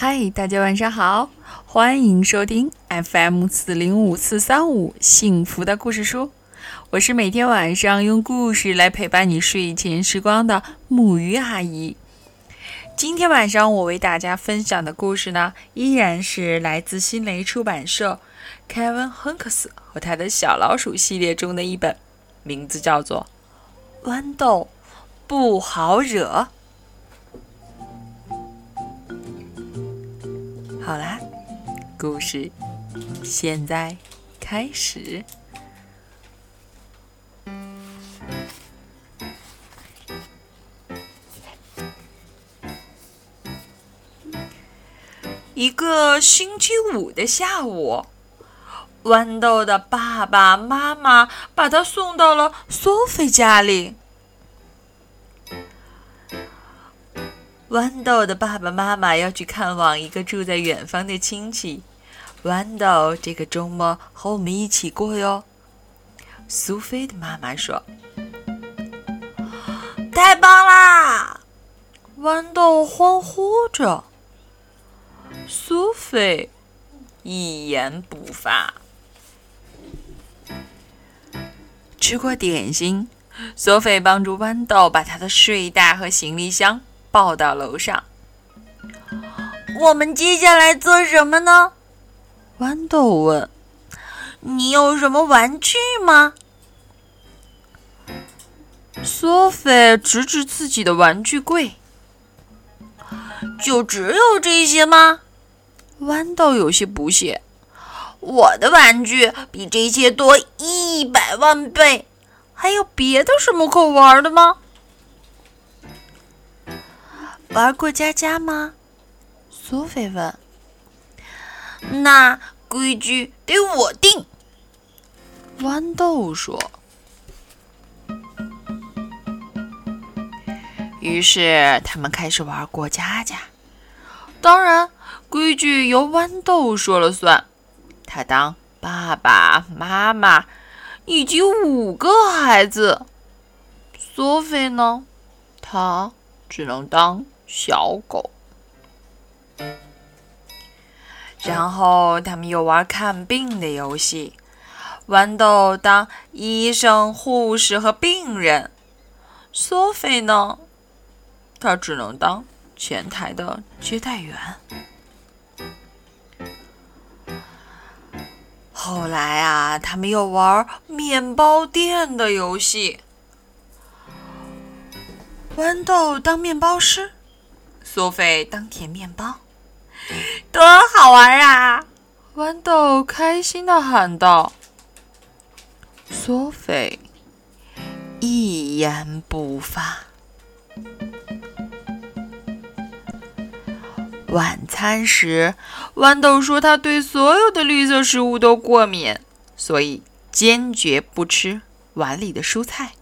嗨，大家晚上好，欢迎收听 FM 四零五四三五幸福的故事书。我是每天晚上用故事来陪伴你睡前时光的木鱼阿姨。今天晚上我为大家分享的故事呢，依然是来自新蕾出版社 Kevin Hunks 和他的小老鼠系列中的一本，名字叫做《豌豆不好惹》。好啦，故事现在开始。一个星期五的下午，豌豆的爸爸妈妈把他送到了索菲家里。豌豆的爸爸妈妈要去看望一个住在远方的亲戚，豌豆这个周末和我们一起过哟。苏菲的妈妈说：“太棒啦！”豌豆欢呼着。苏菲一言不发。吃过点心，苏菲帮助豌豆把他的睡袋和行李箱。抱到楼上，我们接下来做什么呢？豌豆问。你有什么玩具吗？索菲指指自己的玩具柜。就只有这些吗？豌豆有些不屑。我的玩具比这些多一百万倍。还有别的什么可玩的吗？玩过家家吗？苏菲问。那规矩得我定。豌豆说。于是他们开始玩过家家。当然，规矩由豌豆说了算。他当爸爸妈妈以及五个孩子。苏菲呢？他只能当。小狗，然后他们又玩看病的游戏。豌豆当医生、护士和病人，索菲呢？他只能当前台的接待员。后来啊，他们又玩面包店的游戏。豌豆当面包师。索菲当甜面包，多好玩啊！豌豆开心的喊道。苏菲一言不发。晚餐时，豌豆说他对所有的绿色食物都过敏，所以坚决不吃碗里的蔬菜。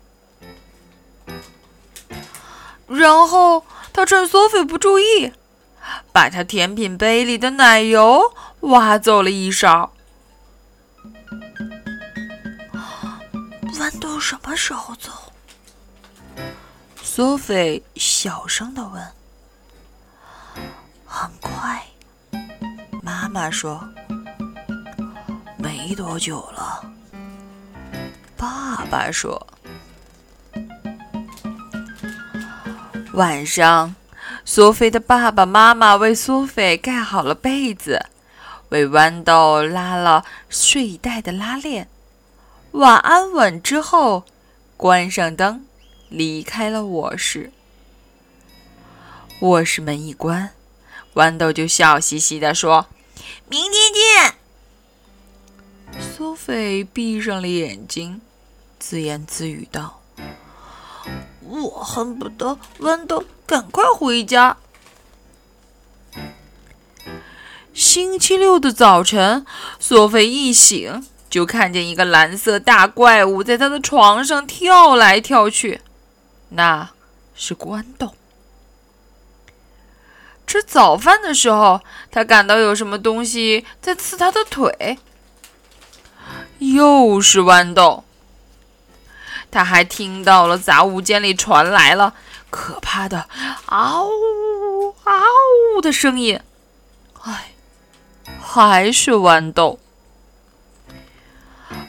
然后。他趁索菲不注意，把他甜品杯里的奶油挖走了一勺。豌豆什么时候走？索菲小声的问。很快，妈妈说。没多久了，爸爸说。晚上，苏菲的爸爸妈妈为苏菲盖好了被子，为豌豆拉了睡袋的拉链。晚安吻之后，关上灯，离开了卧室。卧室门一关，豌豆就笑嘻嘻地说：“明天见。”苏菲闭上了眼睛，自言自语道。我恨不得豌豆赶快回家。星期六的早晨，索菲一醒就看见一个蓝色大怪物在他的床上跳来跳去，那是豌豆。吃早饭的时候，他感到有什么东西在刺他的腿，又是豌豆。他还听到了杂物间里传来了可怕的“嗷呜嗷呜”的声音，唉，还是豌豆。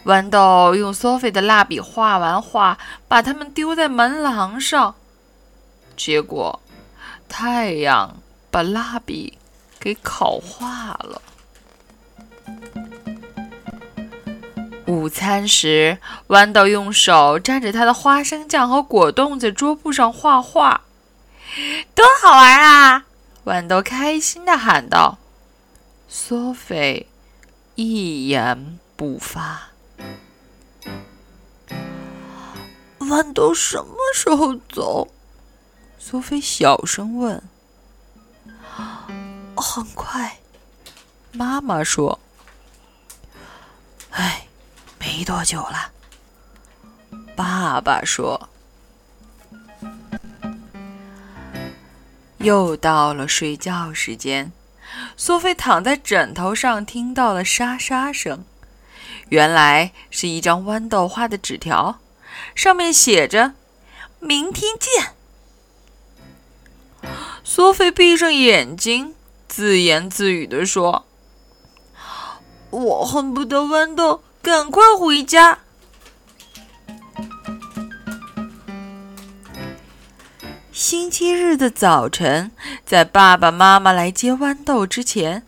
豌豆用索菲的蜡笔画完画，把它们丢在门廊上，结果太阳把蜡笔给烤化了。午餐时，豌豆用手蘸着他的花生酱和果冻在桌布上画画，多好玩啊！豌豆开心地喊道。索菲一言不发。豌豆什么时候走？索菲小声问。很快，妈妈说。没多久了。爸爸说。又到了睡觉时间，苏菲躺在枕头上，听到了沙沙声。原来是一张豌豆画的纸条。上面写着“明天见”。苏菲闭上眼睛，自言自语地说：“我恨不得豌豆赶快回家。”星期日的早晨，在爸爸妈妈来接豌豆之前，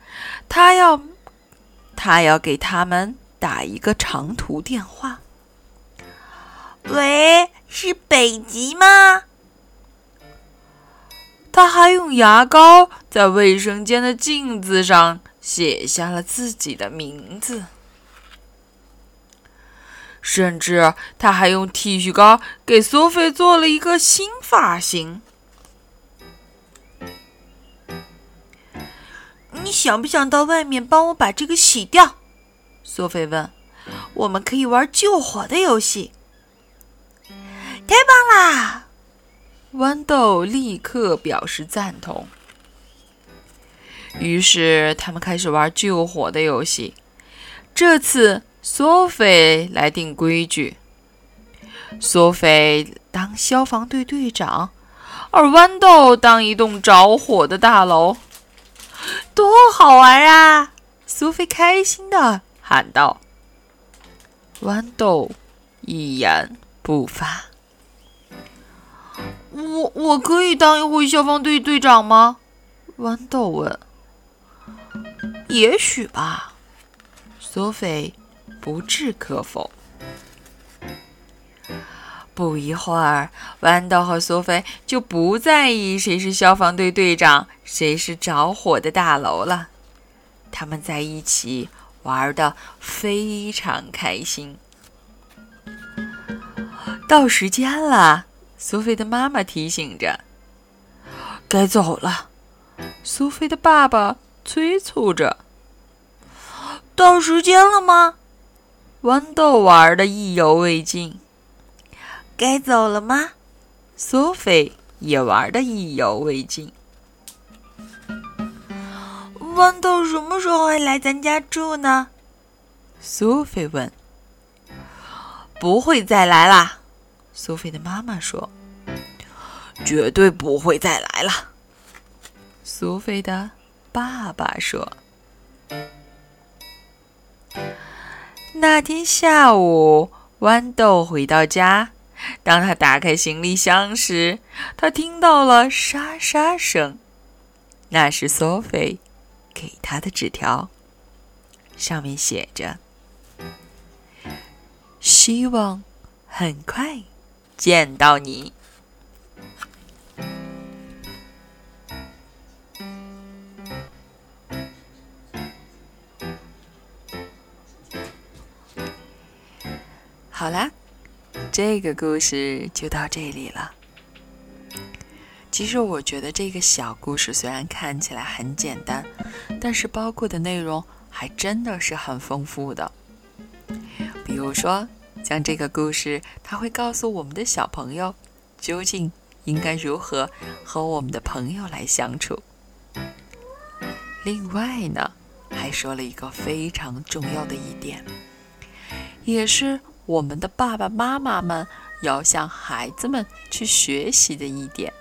他要他要给他们打一个长途电话。喂，是北极吗？他还用牙膏在卫生间的镜子上写下了自己的名字，甚至他还用剃须膏给索菲做了一个新发型。你想不想到外面帮我把这个洗掉？索菲问。我们可以玩救火的游戏。太棒啦！豌豆立刻表示赞同。于是他们开始玩救火的游戏。这次索菲来定规矩：索菲当消防队队长，而豌豆当一栋着火的大楼。多好玩啊！索菲开心的喊道。豌豆一言不发。我我可以当一回消防队队长吗？豌豆问。也许吧，索菲不置可否。不一会儿，豌豆和苏菲就不在意谁是消防队队长，谁是着火的大楼了。他们在一起玩的非常开心。到时间了。苏菲的妈妈提醒着：“该走了。”苏菲的爸爸催促着：“到时间了吗？”豌豆玩的意犹未尽。“该走了吗？”苏菲也玩的意犹未尽。豌豆什么时候还来咱家住呢？苏菲问。“不会再来啦。”苏菲的妈妈说：“绝对不会再来了。”苏菲的爸爸说：“那天下午，豌豆回到家，当他打开行李箱时，他听到了沙沙声，那是索菲给他的纸条，上面写着：‘希望很快。’”见到你，好啦，这个故事就到这里了。其实我觉得这个小故事虽然看起来很简单，但是包括的内容还真的是很丰富的。比如说。像这个故事，他会告诉我们的小朋友，究竟应该如何和我们的朋友来相处。另外呢，还说了一个非常重要的一点，也是我们的爸爸妈妈们要向孩子们去学习的一点，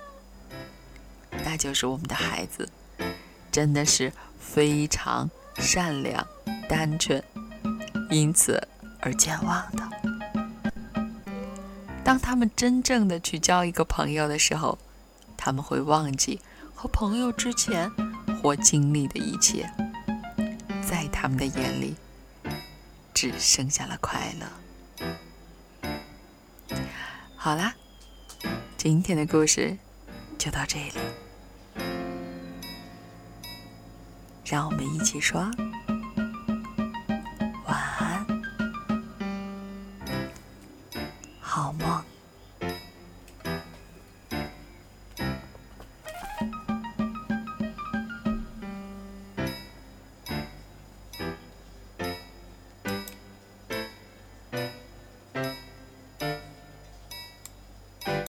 那就是我们的孩子真的是非常善良、单纯，因此而健忘的。当他们真正的去交一个朋友的时候，他们会忘记和朋友之前或经历的一切，在他们的眼里，只剩下了快乐。好啦今天的故事就到这里。让我们一起说晚安好梦。